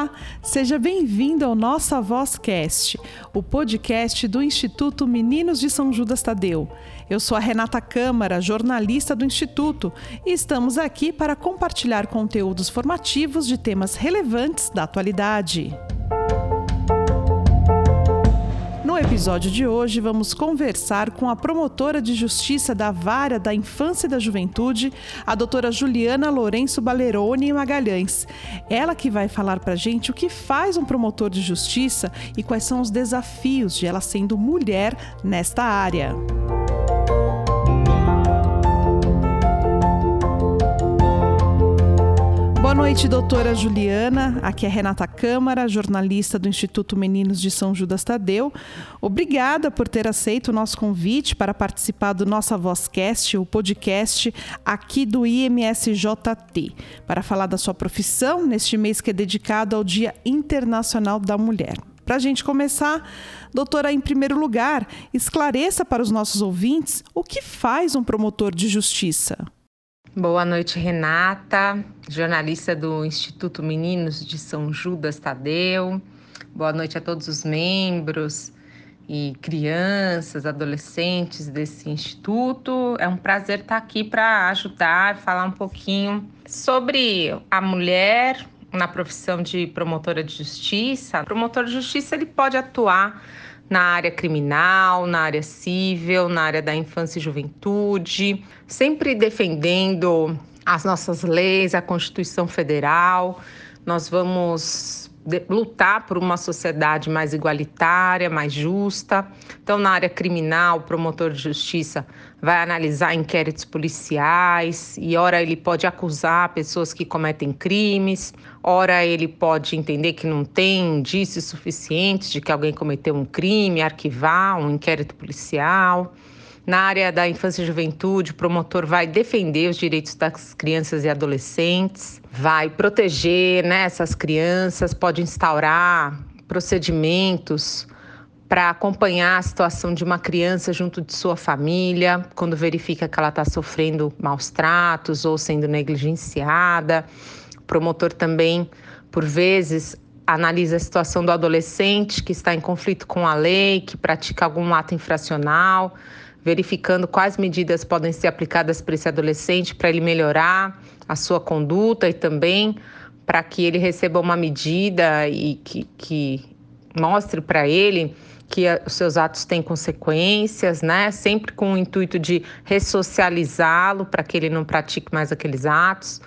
Olá, seja bem-vindo ao Nossa Vozcast, o podcast do Instituto Meninos de São Judas Tadeu. Eu sou a Renata Câmara, jornalista do Instituto, e estamos aqui para compartilhar conteúdos formativos de temas relevantes da atualidade. Episódio de hoje, vamos conversar com a promotora de justiça da Vara da Infância e da Juventude, a doutora Juliana Lourenço Baleroni Magalhães. Ela que vai falar para gente o que faz um promotor de justiça e quais são os desafios de ela sendo mulher nesta área. Boa noite, doutora Juliana. Aqui é Renata Câmara, jornalista do Instituto Meninos de São Judas Tadeu. Obrigada por ter aceito o nosso convite para participar do Nossa Vozcast, o podcast aqui do IMSJT, para falar da sua profissão neste mês que é dedicado ao Dia Internacional da Mulher. Para a gente começar, doutora, em primeiro lugar, esclareça para os nossos ouvintes o que faz um promotor de justiça. Boa noite, Renata, jornalista do Instituto Meninos de São Judas Tadeu. Boa noite a todos os membros e crianças, adolescentes desse instituto. É um prazer estar aqui para ajudar, falar um pouquinho sobre a mulher na profissão de promotora de justiça. O promotor de justiça ele pode atuar na área criminal, na área civil, na área da infância e juventude, sempre defendendo as nossas leis, a Constituição Federal. Nós vamos lutar por uma sociedade mais igualitária, mais justa. Então, na área criminal, o promotor de justiça vai analisar inquéritos policiais e, ora, ele pode acusar pessoas que cometem crimes, ora, ele pode entender que não tem indícios suficientes de que alguém cometeu um crime, arquivar um inquérito policial. Na área da infância e juventude, o promotor vai defender os direitos das crianças e adolescentes, vai proteger né, essas crianças, pode instaurar procedimentos para acompanhar a situação de uma criança junto de sua família, quando verifica que ela está sofrendo maus tratos ou sendo negligenciada. O promotor também, por vezes, analisa a situação do adolescente que está em conflito com a lei, que pratica algum ato infracional, verificando quais medidas podem ser aplicadas para esse adolescente para ele melhorar a sua conduta e também para que ele receba uma medida e que, que mostre para ele que os seus atos têm consequências, né? Sempre com o intuito de ressocializá-lo para que ele não pratique mais aqueles atos.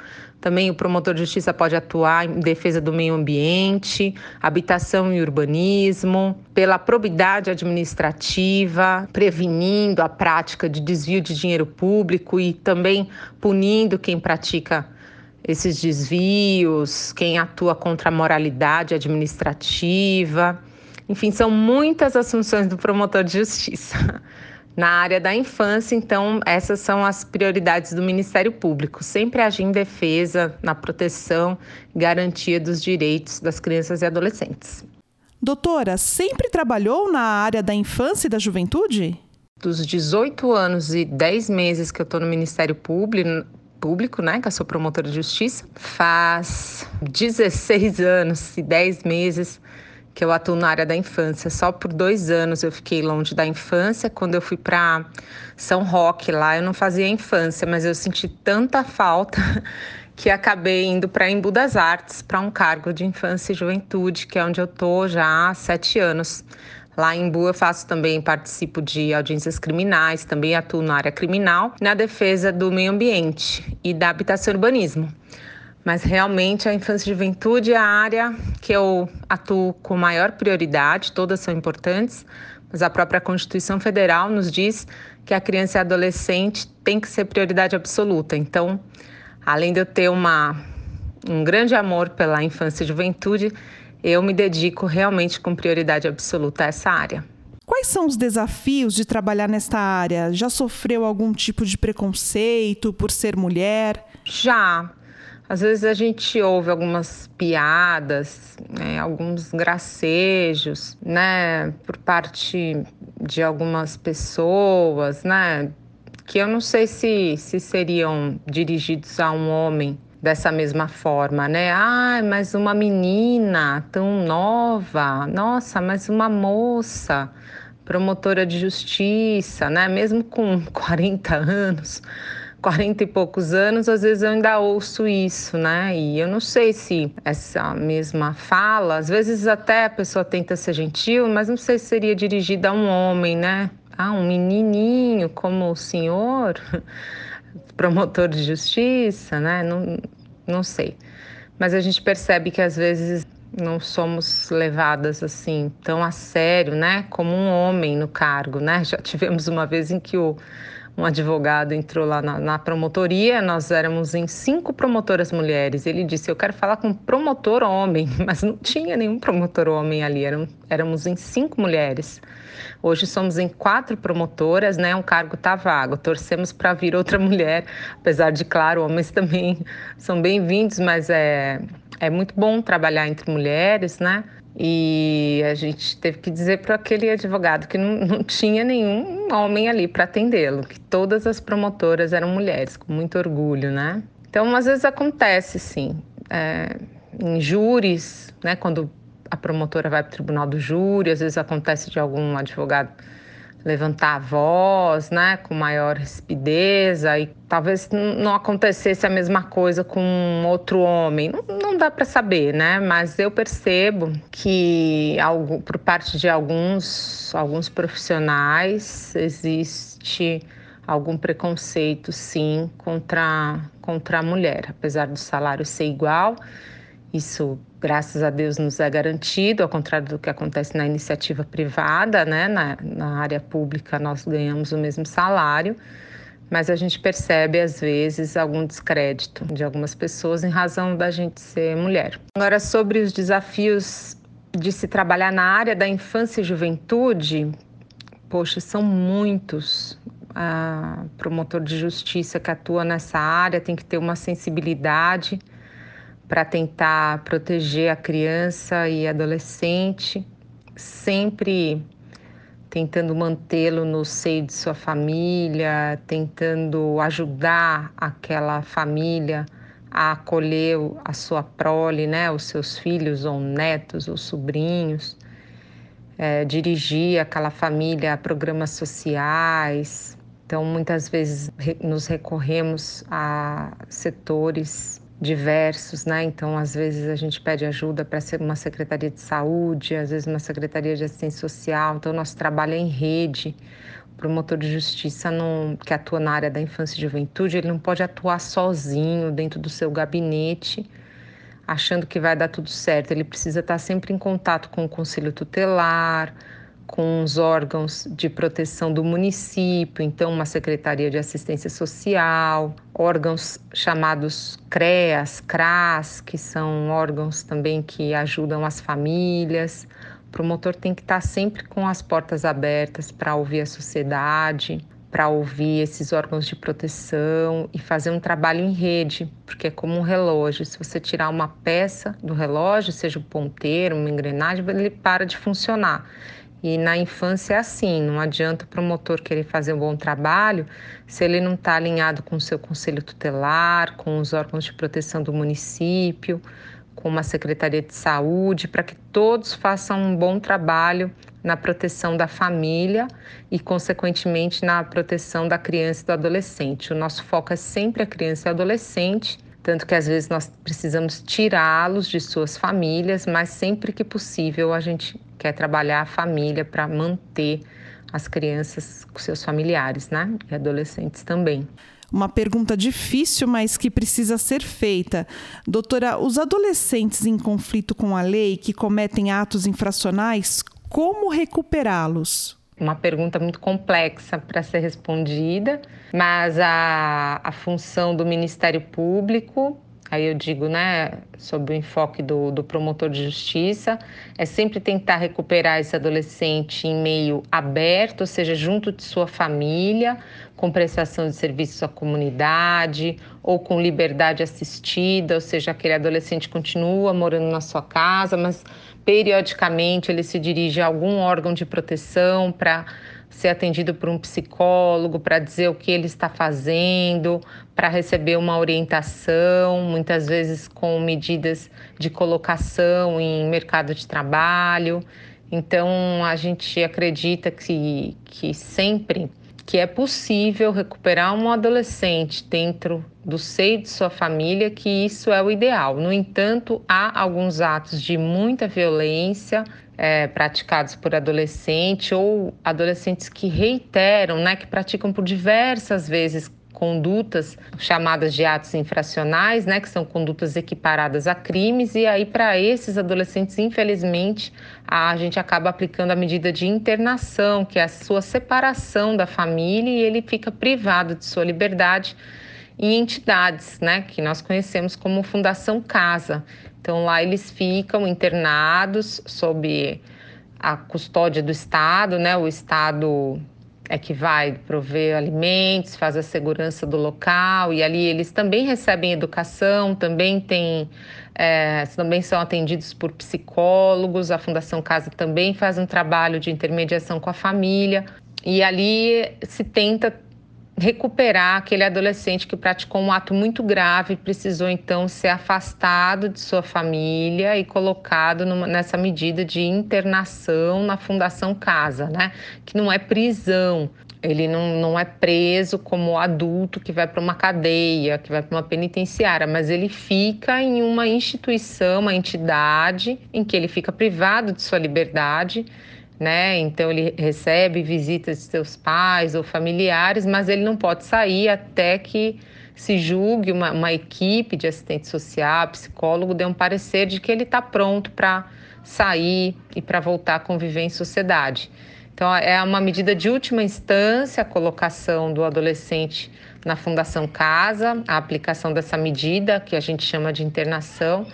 Também o promotor de justiça pode atuar em defesa do meio ambiente, habitação e urbanismo, pela probidade administrativa, prevenindo a prática de desvio de dinheiro público e também punindo quem pratica esses desvios, quem atua contra a moralidade administrativa. Enfim, são muitas as funções do promotor de justiça. Na área da infância, então, essas são as prioridades do Ministério Público, sempre agir em defesa, na proteção garantia dos direitos das crianças e adolescentes. Doutora, sempre trabalhou na área da infância e da juventude? Dos 18 anos e 10 meses que eu estou no Ministério Público, público, né, que eu sou promotora de justiça, faz 16 anos e 10 meses que eu atuo na área da infância. Só por dois anos eu fiquei longe da infância. Quando eu fui para São Roque, lá eu não fazia infância, mas eu senti tanta falta que acabei indo para Embu das Artes, para um cargo de infância e juventude, que é onde eu tô já há sete anos. Lá em Embu eu faço também, participo de audiências criminais, também atuo na área criminal, na defesa do meio ambiente e da habitação e urbanismo. Mas realmente a infância e juventude é a área que eu atuo com maior prioridade, todas são importantes, mas a própria Constituição Federal nos diz que a criança e a adolescente tem que ser prioridade absoluta. Então, além de eu ter uma, um grande amor pela infância e juventude, eu me dedico realmente com prioridade absoluta a essa área. Quais são os desafios de trabalhar nesta área? Já sofreu algum tipo de preconceito por ser mulher? Já. Às vezes a gente ouve algumas piadas, né, alguns gracejos, né, por parte de algumas pessoas, né, que eu não sei se, se seriam dirigidos a um homem, dessa mesma forma, né? Ai, ah, mas uma menina tão nova, nossa, mas uma moça promotora de justiça, né? Mesmo com 40 anos, 40 e poucos anos, às vezes eu ainda ouço isso, né? E eu não sei se essa mesma fala, às vezes até a pessoa tenta ser gentil, mas não sei se seria dirigida a um homem, né? Ah, um menininho como o senhor, promotor de justiça, né? Não, não sei. Mas a gente percebe que às vezes não somos levadas assim tão a sério, né, como um homem no cargo, né? Já tivemos uma vez em que o um advogado entrou lá na, na, promotoria, nós éramos em cinco promotoras mulheres. Ele disse: Eu quero falar com um promotor homem, mas não tinha nenhum promotor homem ali, Eram, éramos em cinco mulheres. Hoje somos em quatro promotoras, né? Um cargo está vago. Torcemos para vir outra mulher, apesar de, claro, homens também são bem-vindos, mas é, é muito bom trabalhar entre mulheres, né? E a gente teve que dizer para aquele advogado que não, não tinha nenhum homem ali para atendê-lo, que todas as promotoras eram mulheres, com muito orgulho, né? Então, às vezes acontece, sim, é, em júris, né? Quando a promotora vai para o tribunal do júri, às vezes acontece de algum advogado levantar a voz, né, com maior rispideza e talvez não acontecesse a mesma coisa com outro homem. Não, não dá para saber, né? Mas eu percebo que algo, por parte de alguns alguns profissionais existe algum preconceito, sim, contra contra a mulher, apesar do salário ser igual. Isso graças a Deus, nos é garantido, ao contrário do que acontece na iniciativa privada, né? na, na área pública nós ganhamos o mesmo salário, mas a gente percebe às vezes algum descrédito de algumas pessoas em razão da gente ser mulher. Agora, sobre os desafios de se trabalhar na área da infância e juventude, poxa, são muitos. A promotor de justiça que atua nessa área tem que ter uma sensibilidade para tentar proteger a criança e adolescente, sempre tentando mantê-lo no seio de sua família, tentando ajudar aquela família a acolher a sua prole, né, os seus filhos ou netos ou sobrinhos, é, dirigir aquela família a programas sociais. Então, muitas vezes nos recorremos a setores diversos, né? Então, às vezes a gente pede ajuda para ser uma secretaria de saúde, às vezes uma secretaria de assistência social. Então, nosso trabalho é em rede. O promotor de justiça não, que atua na área da infância e juventude, ele não pode atuar sozinho dentro do seu gabinete, achando que vai dar tudo certo. Ele precisa estar sempre em contato com o conselho tutelar, com os órgãos de proteção do município, então uma secretaria de assistência social, órgãos chamados CREAS, CRAS, que são órgãos também que ajudam as famílias. O promotor tem que estar sempre com as portas abertas para ouvir a sociedade, para ouvir esses órgãos de proteção e fazer um trabalho em rede, porque é como um relógio. Se você tirar uma peça do relógio, seja um ponteiro, uma engrenagem, ele para de funcionar. E na infância é assim, não adianta o promotor querer fazer um bom trabalho se ele não está alinhado com o seu conselho tutelar, com os órgãos de proteção do município, com uma secretaria de saúde, para que todos façam um bom trabalho na proteção da família e, consequentemente, na proteção da criança e do adolescente. O nosso foco é sempre a criança e o adolescente, tanto que às vezes nós precisamos tirá-los de suas famílias, mas sempre que possível a gente quer trabalhar a família para manter as crianças com seus familiares, né? E adolescentes também. Uma pergunta difícil, mas que precisa ser feita. Doutora, os adolescentes em conflito com a lei que cometem atos infracionais, como recuperá-los? Uma pergunta muito complexa para ser respondida, mas a, a função do Ministério Público aí eu digo, né, sobre o enfoque do, do promotor de justiça, é sempre tentar recuperar esse adolescente em meio aberto, ou seja, junto de sua família, com prestação de serviços à comunidade, ou com liberdade assistida, ou seja, aquele adolescente continua morando na sua casa, mas periodicamente ele se dirige a algum órgão de proteção para ser atendido por um psicólogo para dizer o que ele está fazendo, para receber uma orientação, muitas vezes com medidas de colocação em mercado de trabalho. Então, a gente acredita que, que sempre que é possível recuperar um adolescente dentro do seio de sua família, que isso é o ideal. No entanto, há alguns atos de muita violência é, praticados por adolescentes ou adolescentes que reiteram, né, que praticam por diversas vezes condutas chamadas de atos infracionais, né, que são condutas equiparadas a crimes, e aí para esses adolescentes, infelizmente, a gente acaba aplicando a medida de internação, que é a sua separação da família e ele fica privado de sua liberdade em entidades, né, que nós conhecemos como Fundação Casa. Então lá eles ficam internados sob a custódia do Estado, né? O Estado é que vai prover alimentos, faz a segurança do local e ali eles também recebem educação, também tem, é, também são atendidos por psicólogos. A Fundação Casa também faz um trabalho de intermediação com a família e ali se tenta recuperar aquele adolescente que praticou um ato muito grave, precisou então ser afastado de sua família e colocado numa, nessa medida de internação na Fundação Casa, né? Que não é prisão. Ele não, não é preso como adulto que vai para uma cadeia, que vai para uma penitenciária, mas ele fica em uma instituição, uma entidade em que ele fica privado de sua liberdade né? Então ele recebe visitas de seus pais ou familiares, mas ele não pode sair até que se julgue uma, uma equipe de assistente social, psicólogo, dê um parecer de que ele está pronto para sair e para voltar a conviver em sociedade. Então é uma medida de última instância a colocação do adolescente na Fundação Casa, a aplicação dessa medida que a gente chama de internação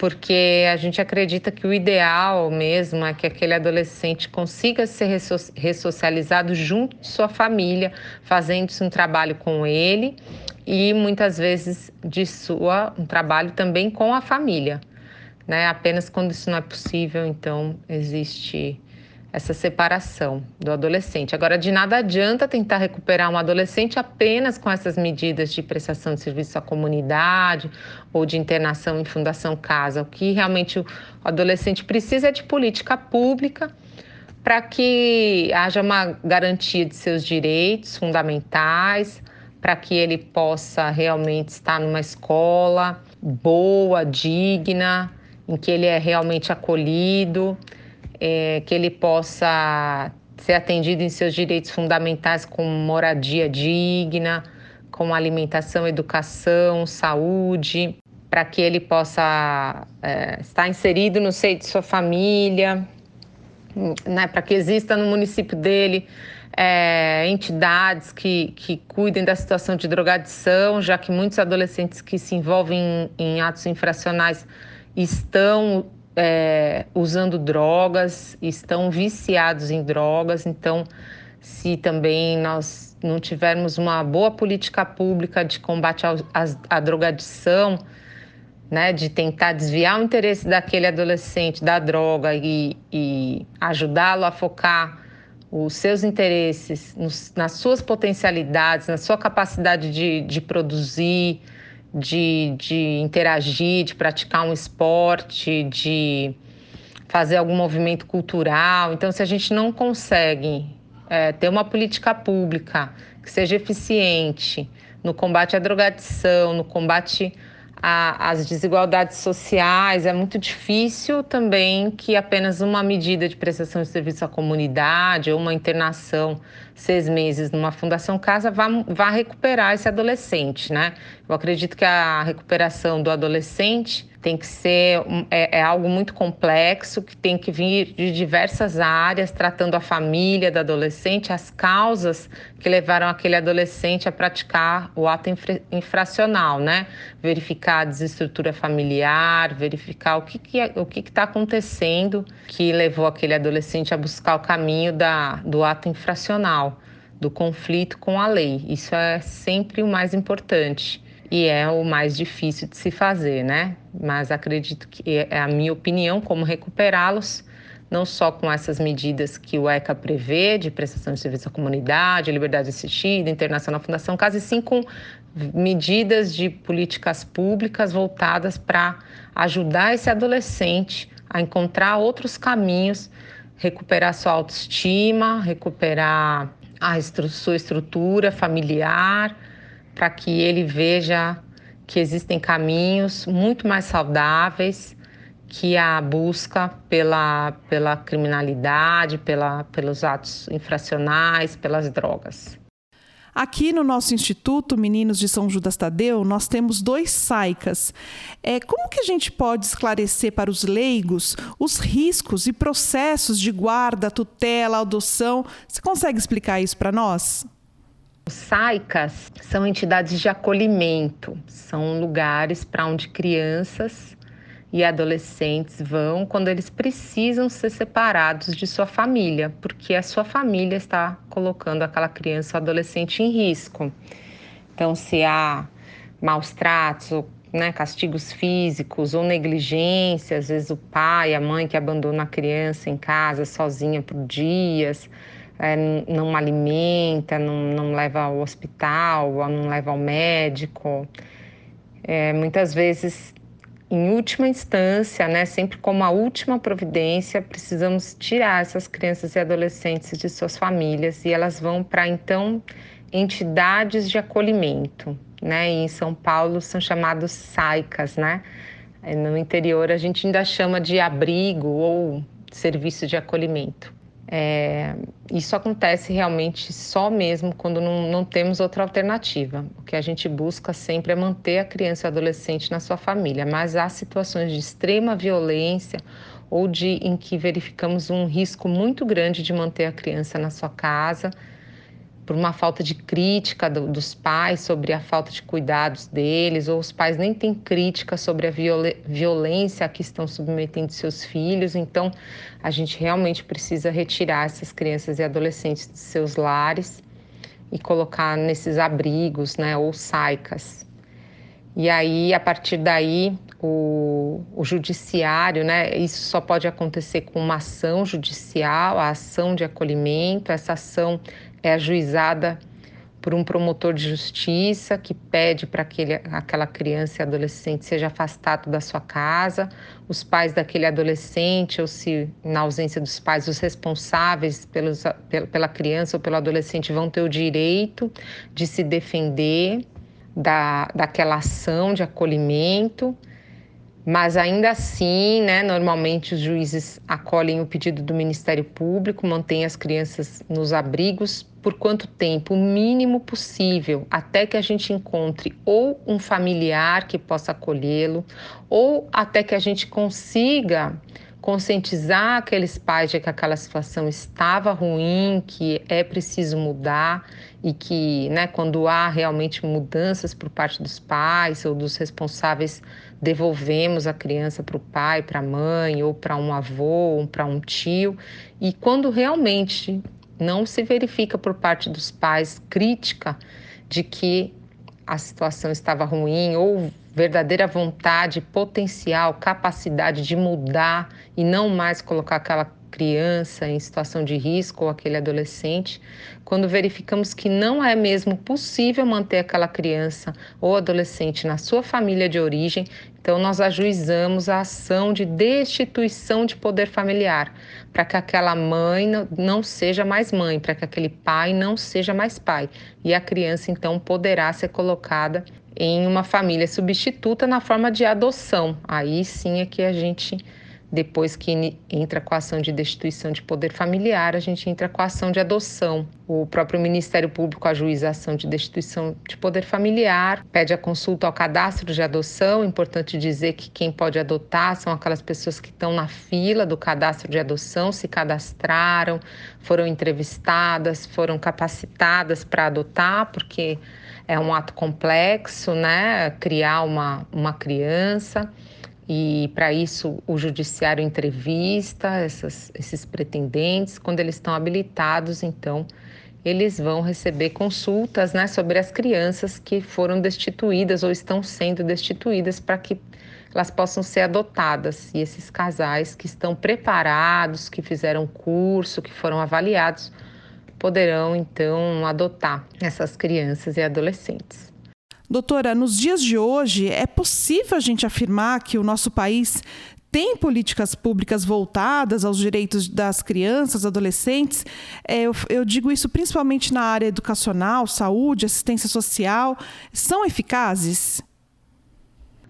porque a gente acredita que o ideal mesmo é que aquele adolescente consiga ser ressocializado junto de sua família, fazendo-se um trabalho com ele e muitas vezes de sua um trabalho também com a família, né? Apenas quando isso não é possível, então existe essa separação do adolescente. Agora, de nada adianta tentar recuperar um adolescente apenas com essas medidas de prestação de serviço à comunidade ou de internação em fundação casa. O que realmente o adolescente precisa é de política pública para que haja uma garantia de seus direitos fundamentais, para que ele possa realmente estar numa escola boa, digna, em que ele é realmente acolhido é, que ele possa ser atendido em seus direitos fundamentais como moradia digna, com alimentação, educação, saúde, para que ele possa é, estar inserido no seio de sua família, né, para que exista no município dele é, entidades que, que cuidem da situação de drogadição, já que muitos adolescentes que se envolvem em, em atos infracionais estão é, usando drogas, estão viciados em drogas. Então, se também nós não tivermos uma boa política pública de combate à drogadição, né, de tentar desviar o interesse daquele adolescente da droga e, e ajudá-lo a focar os seus interesses nos, nas suas potencialidades, na sua capacidade de, de produzir, de, de interagir, de praticar um esporte, de fazer algum movimento cultural. Então, se a gente não consegue é, ter uma política pública que seja eficiente no combate à drogadição, no combate às desigualdades sociais, é muito difícil também que apenas uma medida de prestação de serviço à comunidade ou uma internação seis meses numa fundação casa vá, vá recuperar esse adolescente, né? Eu acredito que a recuperação do adolescente tem que ser é, é, algo muito complexo que tem que vir de diversas áreas, tratando a família do adolescente, as causas que levaram aquele adolescente a praticar o ato infra, infracional, né? Verificar a desestrutura familiar, verificar o que que é, o que está acontecendo que levou aquele adolescente a buscar o caminho da, do ato infracional, do conflito com a lei. Isso é sempre o mais importante e é o mais difícil de se fazer, né? Mas acredito que é a minha opinião como recuperá-los não só com essas medidas que o ECA prevê, de prestação de serviço à comunidade, liberdade assistida, internação na Fundação Casa, e sim com medidas de políticas públicas voltadas para ajudar esse adolescente a encontrar outros caminhos, recuperar sua autoestima, recuperar a estru sua estrutura familiar, para que ele veja que existem caminhos muito mais saudáveis que a busca pela, pela criminalidade, pela, pelos atos infracionais, pelas drogas. Aqui no nosso Instituto Meninos de São Judas Tadeu, nós temos dois SAICAS. É, como que a gente pode esclarecer para os leigos os riscos e processos de guarda, tutela, adoção? Você consegue explicar isso para nós? Os SAICAS são entidades de acolhimento, são lugares para onde crianças e adolescentes vão quando eles precisam ser separados de sua família, porque a sua família está colocando aquela criança ou adolescente em risco. Então, se há maus tratos, ou, né, castigos físicos ou negligência, às vezes o pai, a mãe que abandona a criança em casa sozinha por dias, é, não alimenta, não, não leva ao hospital, não leva ao médico. É, muitas vezes em última instância, né, sempre como a última providência, precisamos tirar essas crianças e adolescentes de suas famílias e elas vão para então entidades de acolhimento, né? E em São Paulo são chamados SAICAS, né? No interior a gente ainda chama de abrigo ou serviço de acolhimento. É, isso acontece realmente só mesmo quando não, não, temos outra alternativa. O que a gente busca sempre é manter a criança e o adolescente na sua família, mas há situações de extrema violência ou de em que verificamos um risco muito grande de manter a criança na sua casa por uma falta de crítica do, dos pais sobre a falta de cuidados deles, ou os pais nem têm crítica sobre a violência a que estão submetendo seus filhos. Então, a gente realmente precisa retirar essas crianças e adolescentes de seus lares e colocar nesses abrigos, né, ou saicas. E aí, a partir daí, o, o, judiciário, né? Isso só pode acontecer com uma ação judicial, a ação de acolhimento. Essa ação é ajuizada por um promotor de justiça que pede para que aquela criança e adolescente seja afastado da sua casa, os pais daquele adolescente, ou se na ausência dos pais, os responsáveis pelos, pela criança ou pelo adolescente vão ter o direito de se defender da, daquela ação de acolhimento mas ainda assim, né, normalmente os juízes acolhem o pedido do Ministério Público, mantêm as crianças nos abrigos por quanto tempo? O mínimo possível, até que a gente encontre ou um familiar que possa acolhê-lo, ou até que a gente consiga conscientizar aqueles pais de que aquela situação estava ruim, que é preciso mudar e que, né, quando há realmente mudanças por parte dos pais ou dos responsáveis, devolvemos a criança para o pai, para a mãe, ou para um avô, ou para um tio. E quando realmente não se verifica por parte dos pais crítica de que a situação estava ruim ou verdadeira vontade, potencial, capacidade de mudar e não mais colocar aquela criança em situação de risco ou aquele adolescente, quando verificamos que não é mesmo possível manter aquela criança ou adolescente na sua família de origem, então nós ajuizamos a ação de destituição de poder familiar, para que aquela mãe não seja mais mãe, para que aquele pai não seja mais pai, e a criança então poderá ser colocada em uma família substituta na forma de adoção. Aí sim é que a gente depois que entra com a ação de destituição de poder familiar, a gente entra com a ação de adoção. O próprio Ministério Público ajuiza a ação de destituição de poder familiar, pede a consulta ao cadastro de adoção. Importante dizer que quem pode adotar são aquelas pessoas que estão na fila do cadastro de adoção, se cadastraram, foram entrevistadas, foram capacitadas para adotar, porque é um ato complexo, né? Criar uma, uma criança e para isso o judiciário entrevista essas, esses pretendentes. Quando eles estão habilitados, então eles vão receber consultas né, sobre as crianças que foram destituídas ou estão sendo destituídas para que elas possam ser adotadas. E esses casais que estão preparados, que fizeram curso, que foram avaliados, poderão então adotar essas crianças e adolescentes. Doutora, nos dias de hoje, é possível a gente afirmar que o nosso país tem políticas públicas voltadas aos direitos das crianças, adolescentes. É, eu, eu, digo isso principalmente na área educacional, saúde, assistência social. São eficazes?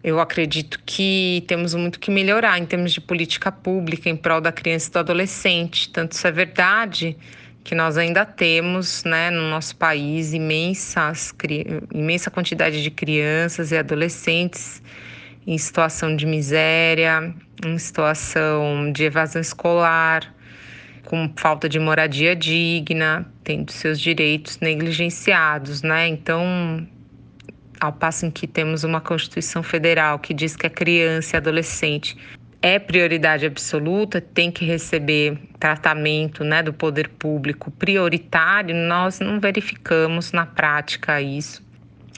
Eu acredito que temos muito que melhorar em termos de política pública em prol da criança e do adolescente. Tanto isso é verdade que nós ainda temos né, no nosso país imensas, imensa quantidade de crianças e adolescentes em situação de miséria, em situação de evasão escolar, com falta de moradia digna, tendo seus direitos negligenciados, né? Então, ao passo em que temos uma Constituição Federal que diz que a criança e adolescente é prioridade absoluta, tem que receber tratamento né, do poder público prioritário, nós não verificamos na prática isso.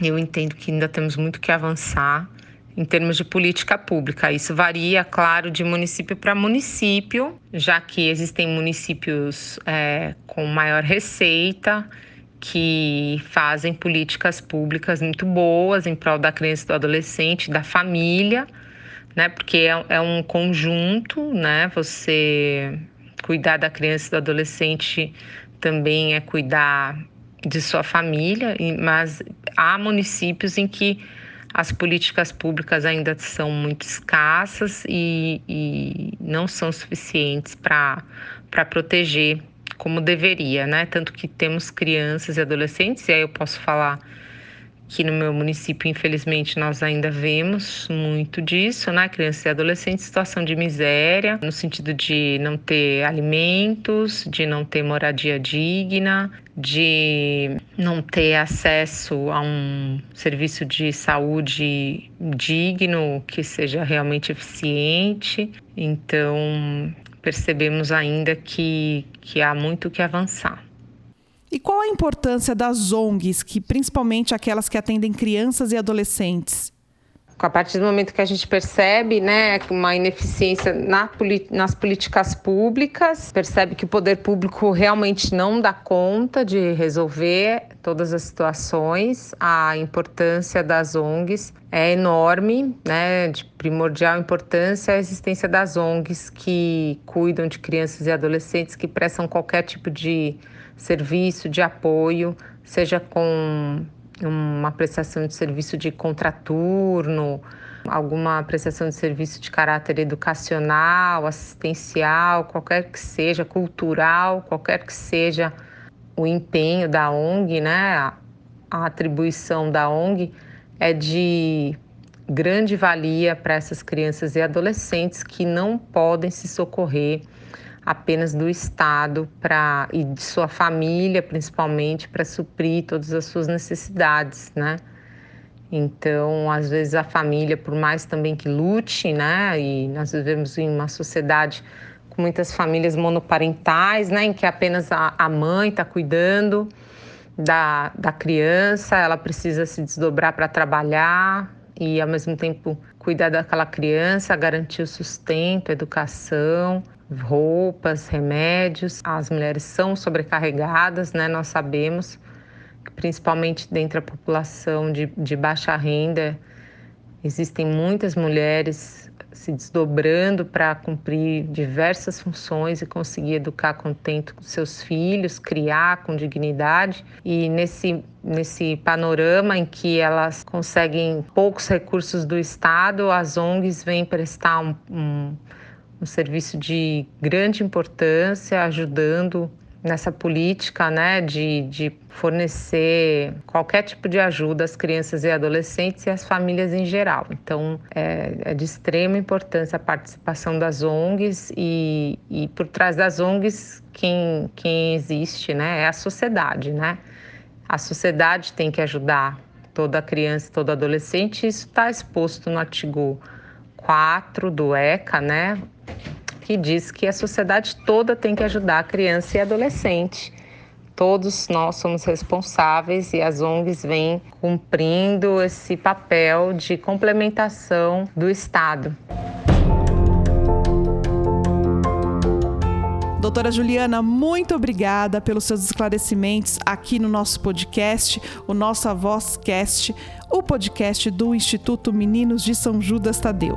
Eu entendo que ainda temos muito que avançar em termos de política pública. Isso varia, claro, de município para município, já que existem municípios é, com maior receita que fazem políticas públicas muito boas em prol da criança e do adolescente, da família, né? Porque é, é um conjunto, né? Você cuidar da criança e do adolescente também é cuidar de sua família, mas há municípios em que as políticas públicas ainda são muito escassas e, e não são suficientes para proteger como deveria, né? Tanto que temos crianças e adolescentes, e aí eu posso falar que no meu município, infelizmente, nós ainda vemos muito disso, né? Crianças e adolescentes em situação de miséria, no sentido de não ter alimentos, de não ter moradia digna, de não ter acesso a um serviço de saúde digno, que seja realmente eficiente. Então, percebemos ainda que, que há muito que avançar. E qual a importância das ONGs, que principalmente aquelas que atendem crianças e adolescentes? A partir do momento que a gente percebe né, uma ineficiência na, nas políticas públicas, percebe que o poder público realmente não dá conta de resolver todas as situações, a importância das ONGs é enorme, né, de primordial importância a existência das ONGs que cuidam de crianças e adolescentes, que prestam qualquer tipo de serviço de apoio, seja com uma prestação de serviço de contraturno, alguma prestação de serviço de caráter educacional, assistencial, qualquer que seja, cultural, qualquer que seja o empenho da ONG, né? A atribuição da ONG é de grande valia para essas crianças e adolescentes que não podem se socorrer apenas do Estado para e de sua família, principalmente, para suprir todas as suas necessidades, né? Então, às vezes a família, por mais também que lute, né? E nós vivemos em uma sociedade com muitas famílias monoparentais, né? Em que apenas a, a mãe está cuidando da, da criança, ela precisa se desdobrar para trabalhar e, ao mesmo tempo, cuidar daquela criança, garantir o sustento, a educação, roupas, remédios. As mulheres são sobrecarregadas, né? Nós sabemos, principalmente dentro da população de, de baixa renda, existem muitas mulheres se desdobrando para cumprir diversas funções e conseguir educar contento seus filhos, criar com dignidade. E nesse, nesse panorama em que elas conseguem poucos recursos do Estado, as ONGs vêm prestar um, um um serviço de grande importância, ajudando nessa política né, de, de fornecer qualquer tipo de ajuda às crianças e adolescentes e às famílias em geral. Então, é, é de extrema importância a participação das ONGs e, e por trás das ONGs, quem, quem existe né, é a sociedade. Né? A sociedade tem que ajudar toda criança, todo adolescente, isso está exposto no artigo 4 do ECA, né, que diz que a sociedade toda tem que ajudar a criança e adolescente todos nós somos responsáveis e as ONGs vêm cumprindo esse papel de complementação do Estado. Doutora Juliana, muito obrigada pelos seus esclarecimentos aqui no nosso podcast, o Nossa Vozcast, o podcast do Instituto Meninos de São Judas Tadeu.